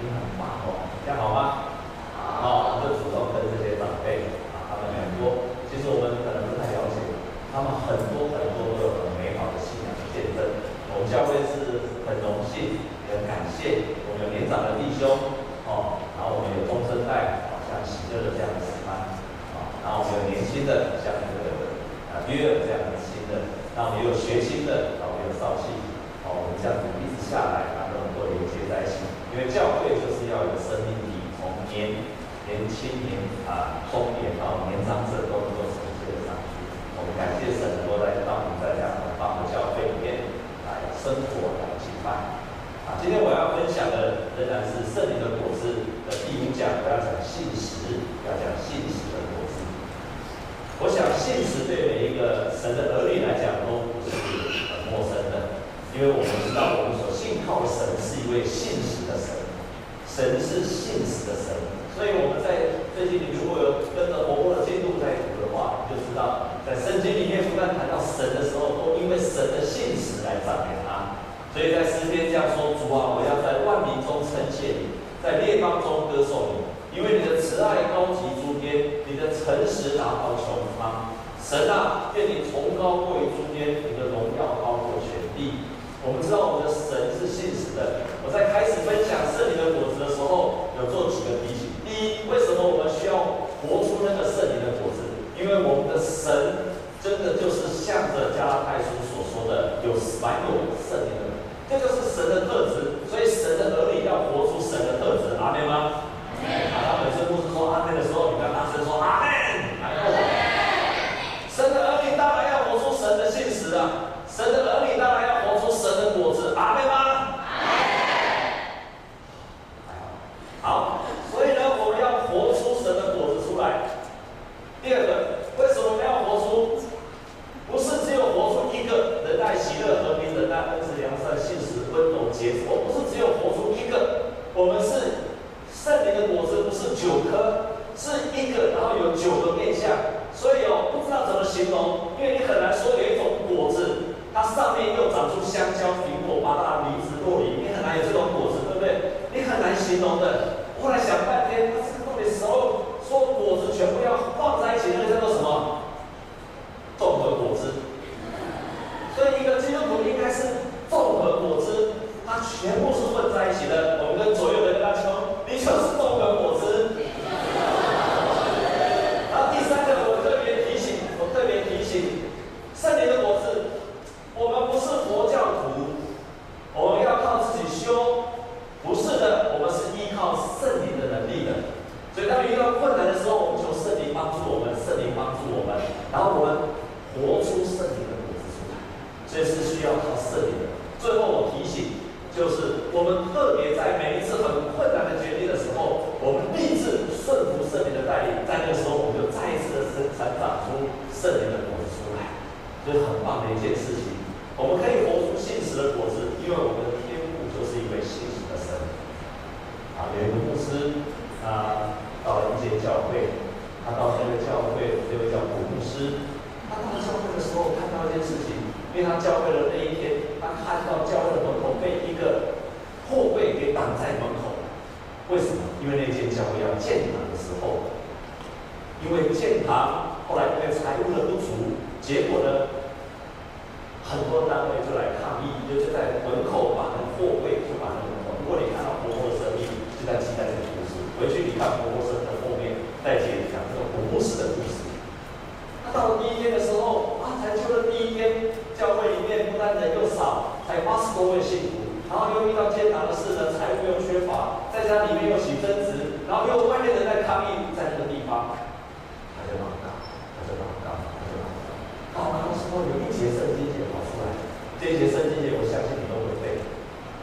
Cái hình. 当中歌颂你，因为你的慈爱高及诸天，你的诚实达到穹苍。神啊，愿你崇高过于诸天，你的荣耀高过全地。我们知道我们的神是信实的。我在开始分享圣灵的果子的时候，有做几个提醒。第一，为什么我们需要活出那个圣灵的果子？因为我们的神真的就是向着加拉太书所说的，有满有圣灵的，这就是神的特质。所以神的儿女要活出神的特质。a né, levar 第一天的时候，啊，才救了第一天，教会里面不但人又少，才八十多位信徒，然后又遇到艰难的事呢，财务又缺乏，在家里面又起争执，然后又外面人在抗议，在那个地方，他就祷告，他就祷告，他就祷告，祷告的时候有一节圣经节跑出来，这节圣经节我相信你都会背，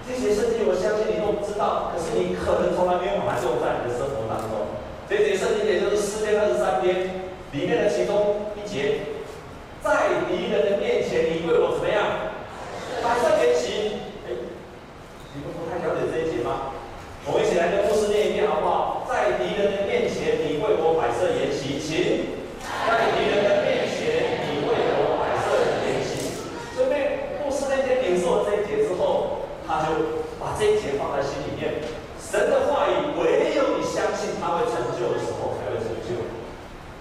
这节圣经我相信你都不知道，可是你可能从来没有感受过在你的生活当中。这节圣经节就是四天二十三天里面的其中。节，在敌人的面前，你为我怎么样？摆设筵席。你们不太了解这一节吗？我们一起来跟牧师念一遍好不好？在敌人的面前，你为我摆设筵席，请。在敌人的面前，你为我摆设筵席。所以，牧师那天领受了这一节之后，他就把这一节放在心里面。神的话语，唯有你相信他会成就的时候，才会成就。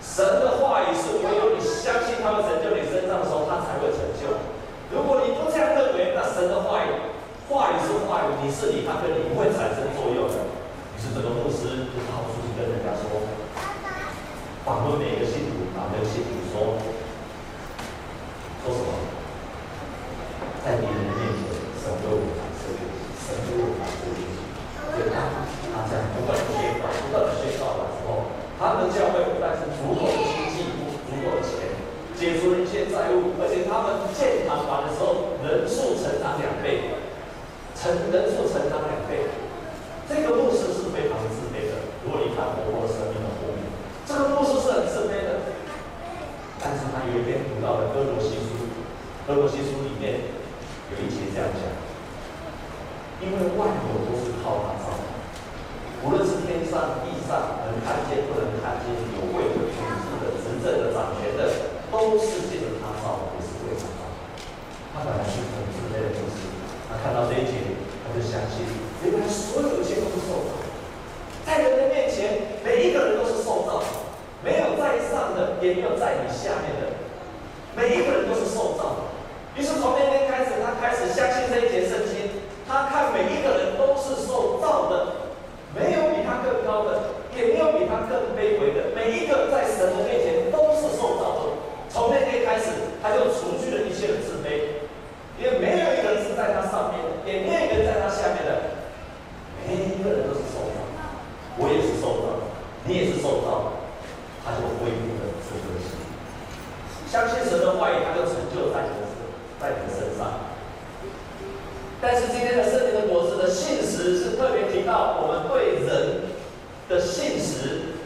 神的话语是唯有你相信他会成就你身上的时候，他才会成就。如果你不这样认为，那神的话语。话语是话语，你是你，他跟你不会产生作用的。于是这个牧师就跑出去跟人家说，访问每一个信徒，然后跟信徒说，说什么？在敌人的面前，神为我摆设筵席，神为我摆设筵席。所以当他这样不断的宣告，不断的宣告的时他们的教会不但是足够的经济，足够的钱，解除了一切债务，而且他们建堂完的时候，人数成长两倍。成人数成长两倍，这个牧师是非常自卑的。如果你看活泼的生命的后面，这个牧师是很自卑的。但是他有一篇读到的歌罗西书，歌罗西书里面有一节这样讲：因为万有都是靠他造的，无论是天上地上，能看见不能看见，有位的、权势的、执政的、掌权的，都是借着他造的，也是为他造的。他本来是很自卑的牧师。他看到这一节，他就相信，原来所有一切都是受造，在人的面前，每一个人都是受造，没有在上的，也没有在你下面的，每一个人都是受造。于是从那天开始，他开始相信这一节圣经。他看每一个人都是受造的，没有比他更高的，也没有比他更卑微的，每一个在神的面前都是受造的。从那天开始，他就除去了一切的自卑。也没有一个人是在他上面的，也没有一个人在他下面的，每一个人都是受造，我也是受造，你也是受造，他就恢复了这个心。相信神的话语，他就成就在你的在你的身上。但是今天的圣灵的果子的信实是特别提到我们对人的信实，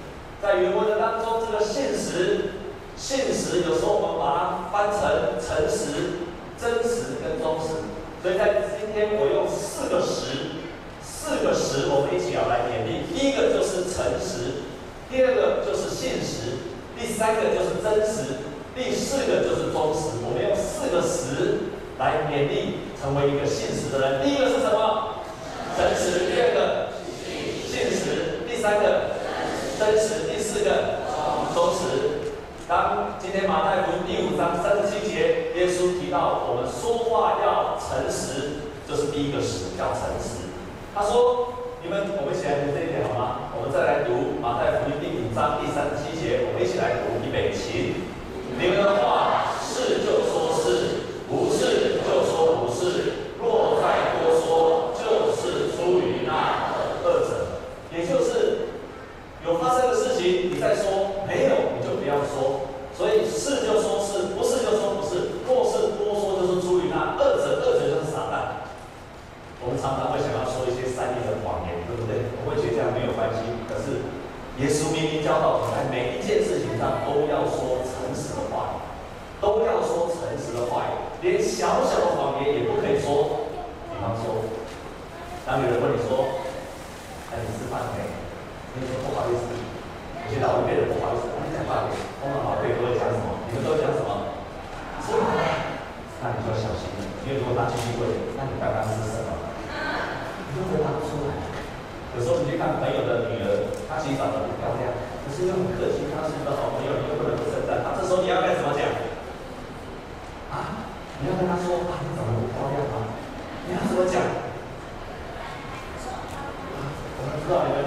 在原文的当中，这个信实，信实有时候我们把它翻成诚实。真实跟忠实，所以在今天我用四个实，四个实，我们一起要来勉励。第一个就是诚实，第二个就是信实，第三个就是真实，第四个就是忠实。我们用四个实来勉励，成为一个信实的人。第一个是什么？诚实。第。三个真实。第四个忠实。当今天马太福音第五章三十七节，耶稣提到我们说话要诚实，这、是第一个实，叫诚实。他说：“你们，我们一起来读这一点好吗？我们再来读马太福音第五章第三十七节，我们一起来读，预备起。你们的话是就说是，不是就说不是。若再多说，就是出于那恶者。也就是有发生的事情，你再说没有。”要说，所以是就说是，不是就说不是。若是多说，就是出于那恶者，恶者就是撒旦。我们常常会想要说一些善意的谎言，对不对？我会觉得这样没有关系。可是耶稣明明教导我们，在每一件事情上都要说诚实的话，都要说诚实的话语，连小小的谎言也不可以说。比方说，当有人问你说：“哎，你吃饭没？”你说不好意思，有些老一辈的不好意思。讲话，通常老辈都会讲什么？你们都讲什么？吃饭。那你就要小心了，因为如果他继续问，那你刚刚吃什么？你就回答不出来。有时候你去看朋友的女儿，她其实长得不漂亮，可是又很客气，她是你的好朋友，你又不能不称赞她。这时候你要该怎么讲？啊？你要跟她说啊？你长得不漂亮吗？你要怎么讲？啊？我们知道你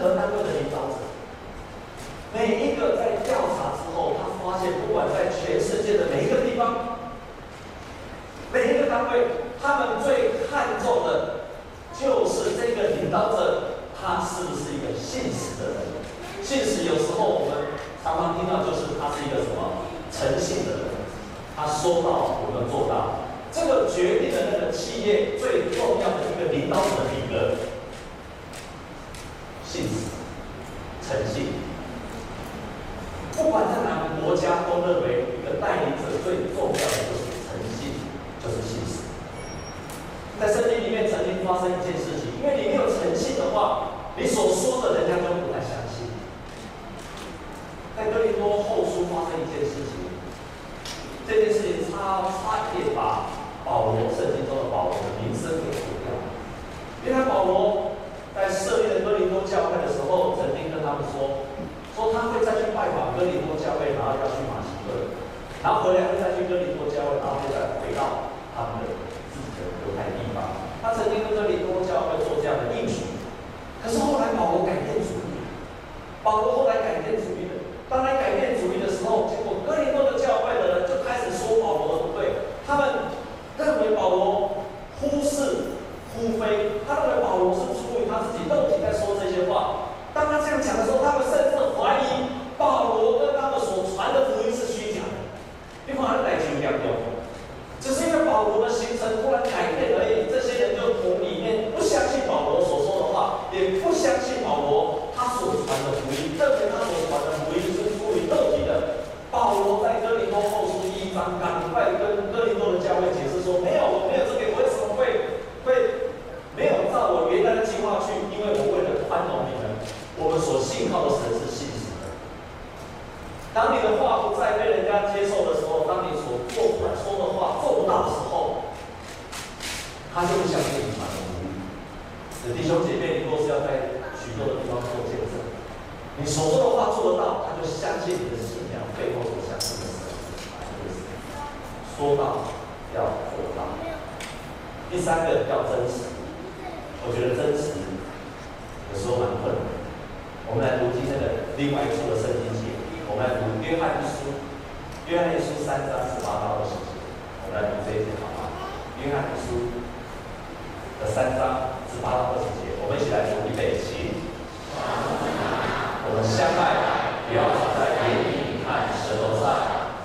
和单位的领导者。每一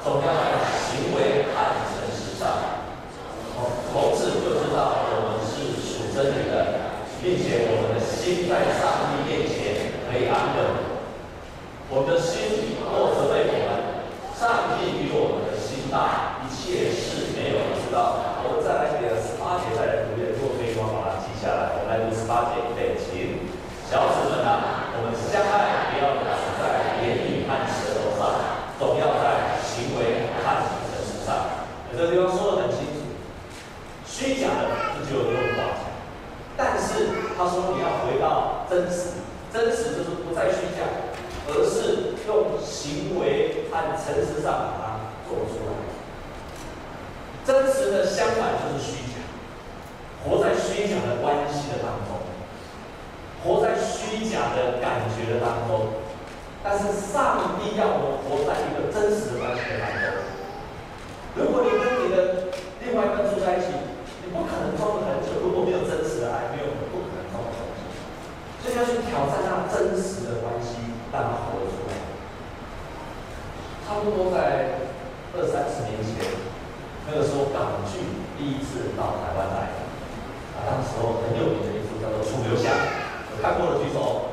总要让行为看成时尚，从从此就知道我们是属真理的，并且我们的心在上帝面前可以安稳。我们的。诚实上把它做出来。真实的相反就是虚假，活在虚假的关系的当中，活在虚假的感觉的当中。但是上帝要我们活在一个真实的关系的当中。如果你跟你的另外一半住在一起，你不可能装很久。如果没有真实的爱，没有不可能装很久。所以要去挑战那真实。二三十年前，那个时候港剧第一次到台湾来，啊，那时候很有名的一部叫做《楚留香》，我看过的举手。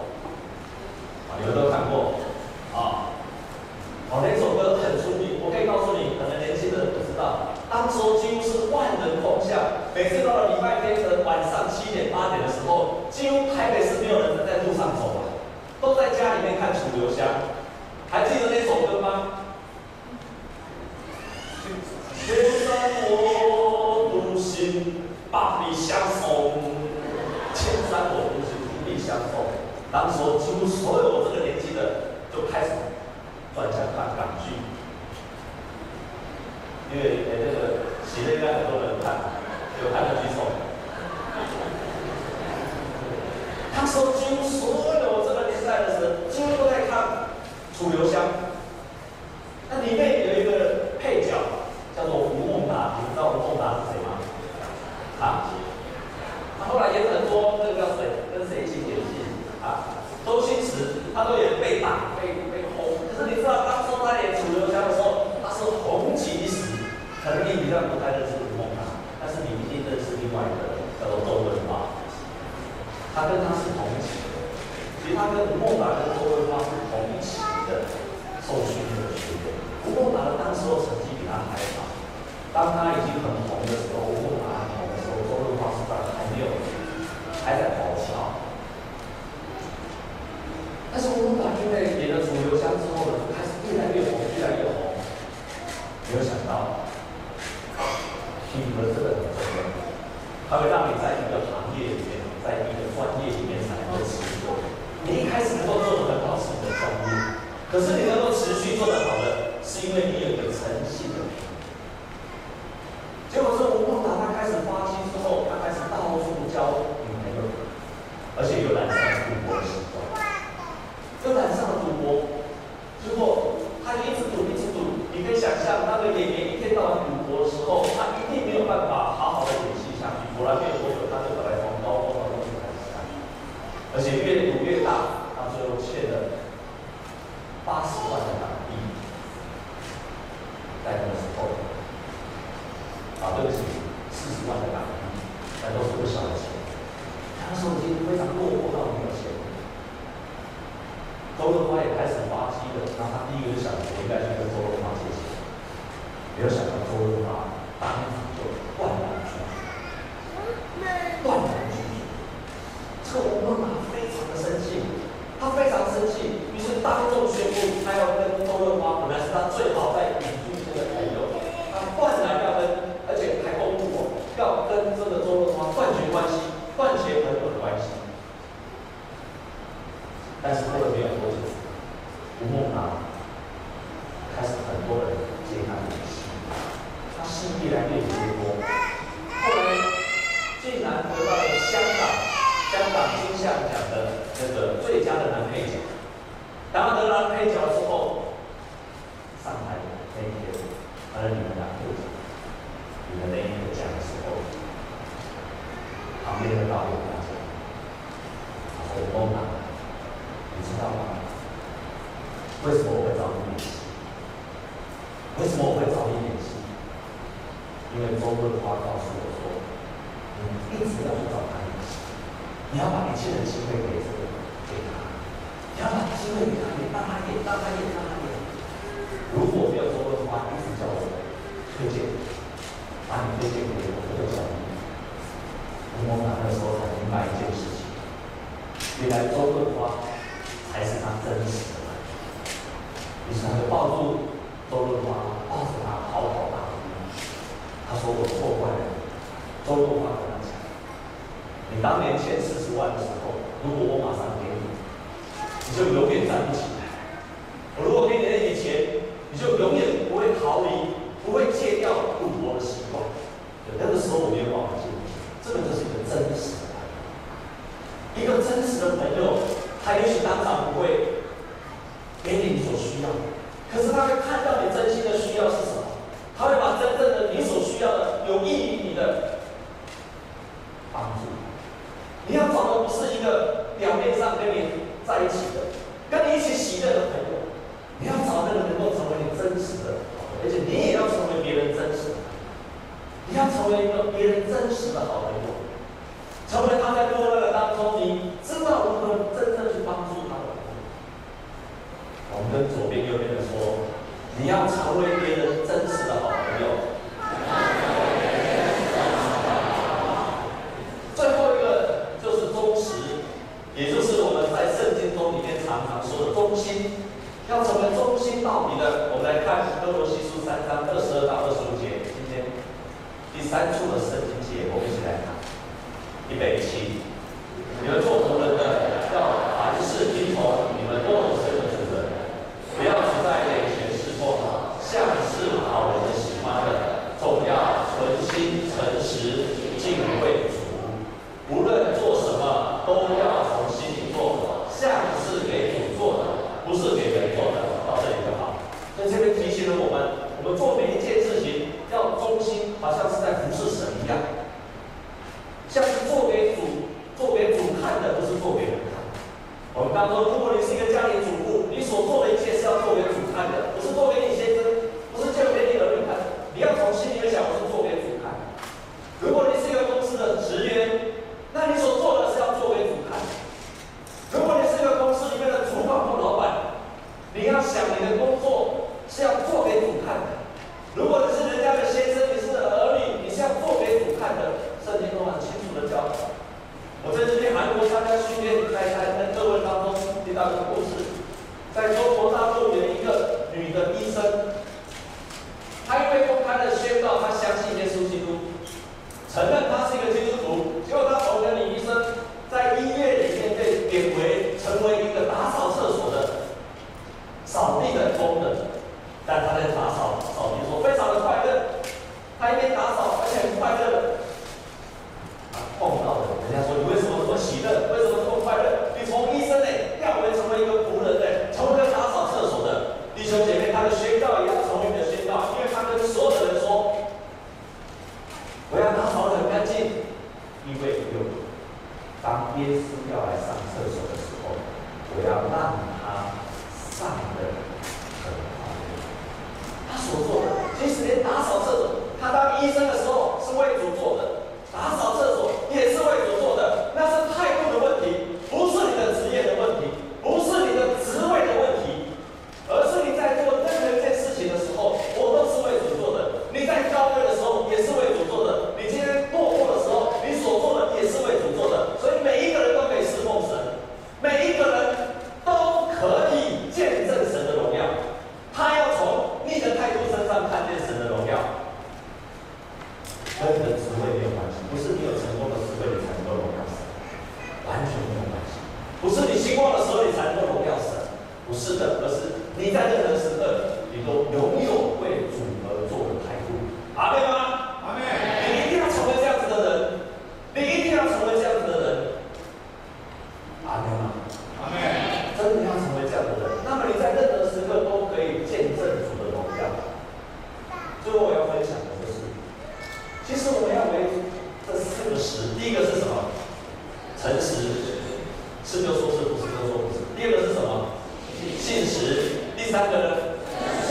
三个呢？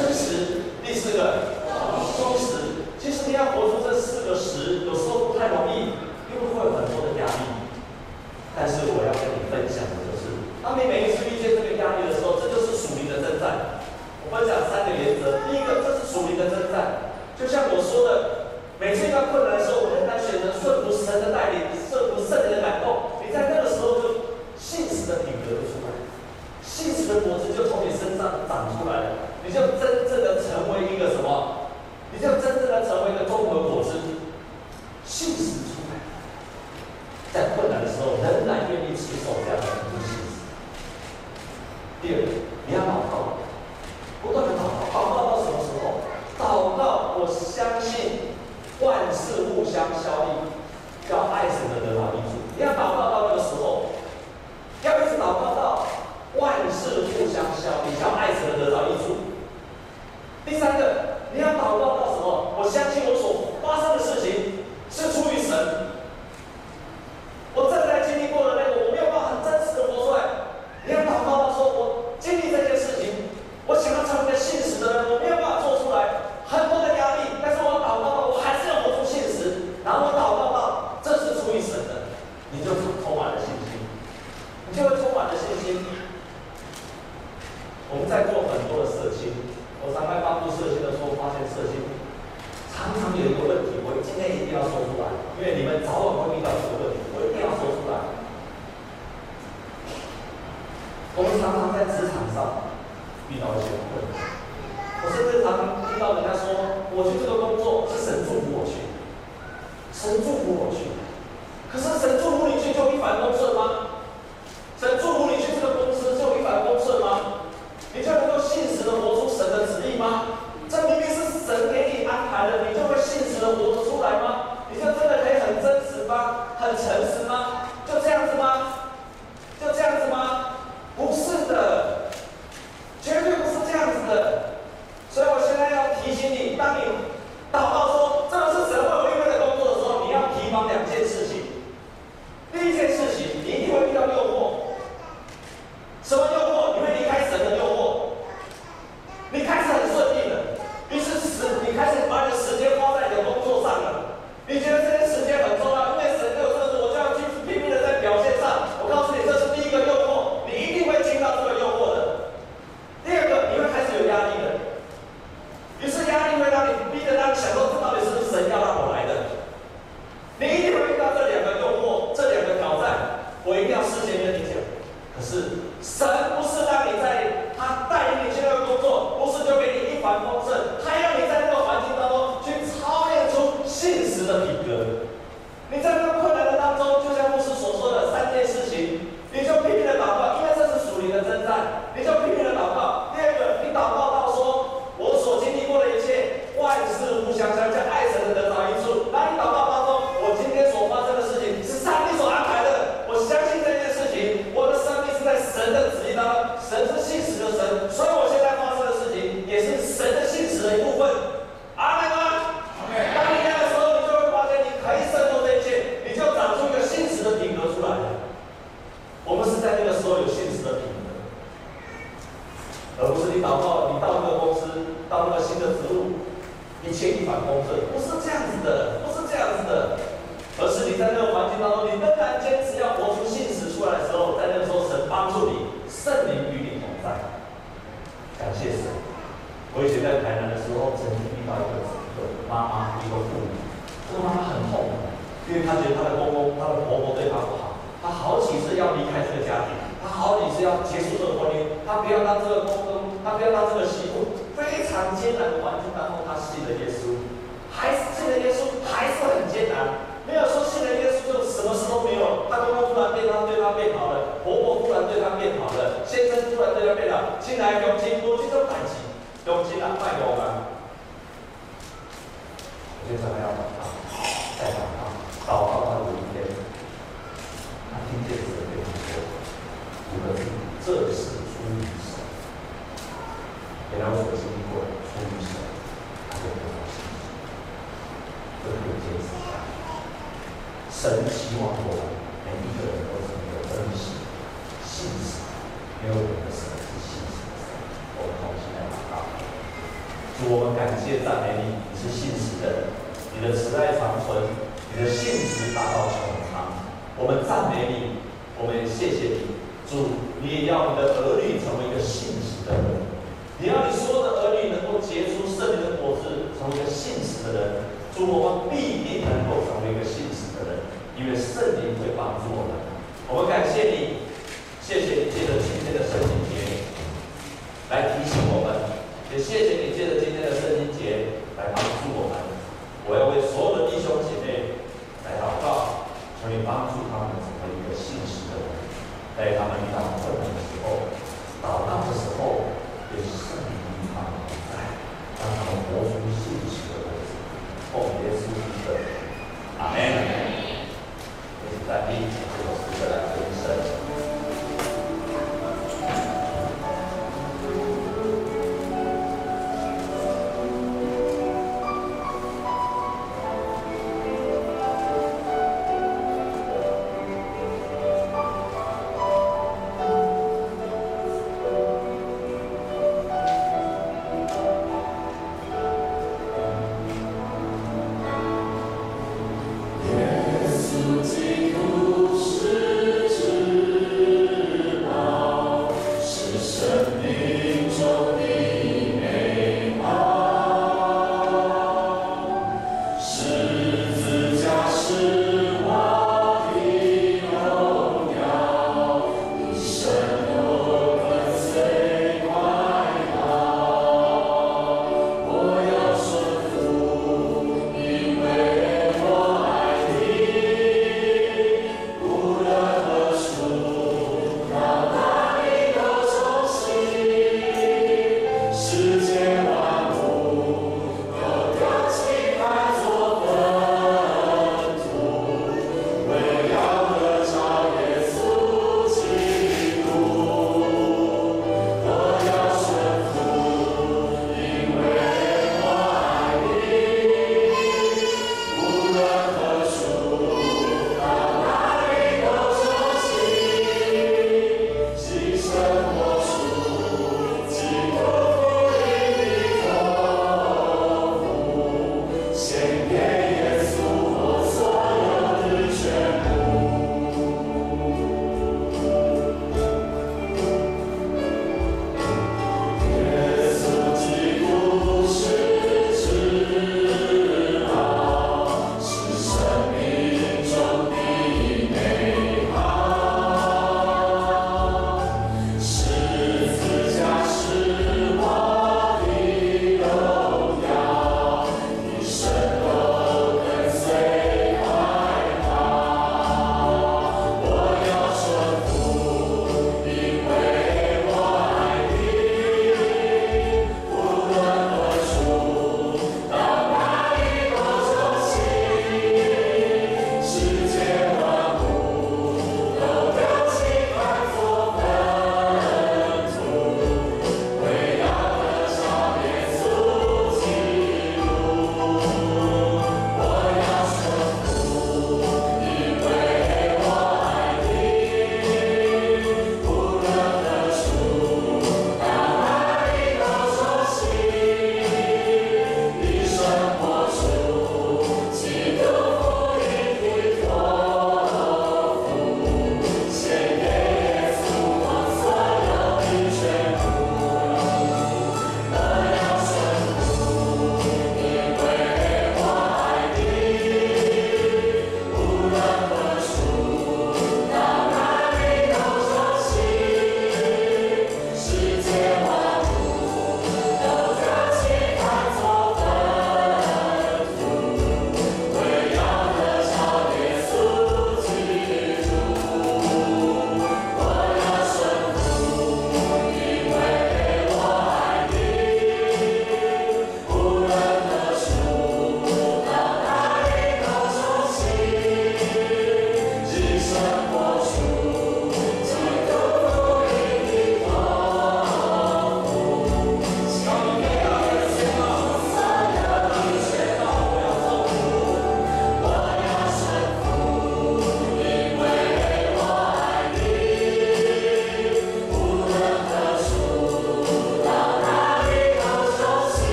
真实。第四个心我们在做很多的设计，我常常发布设计的时候发现设计常常有一个问题，我今天一定要说出来，因为你们早晚会。聖なる終わり方の発信だけです。遇到困难的时候倒荡的时候也是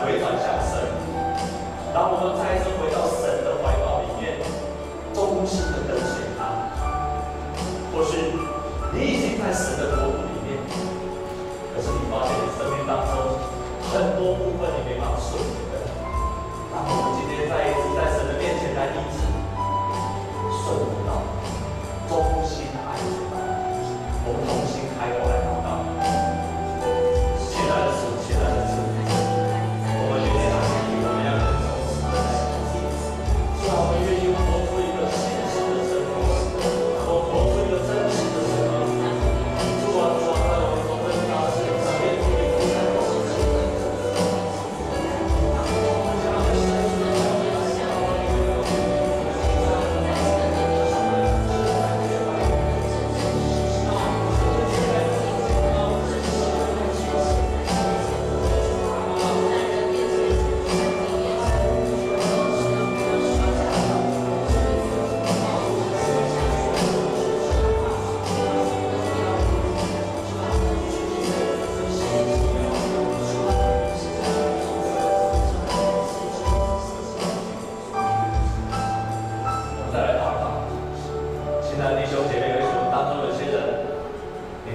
回转向身然后我们再一次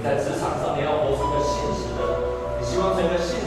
在职场上你要活出一个现实的，你希望成为现。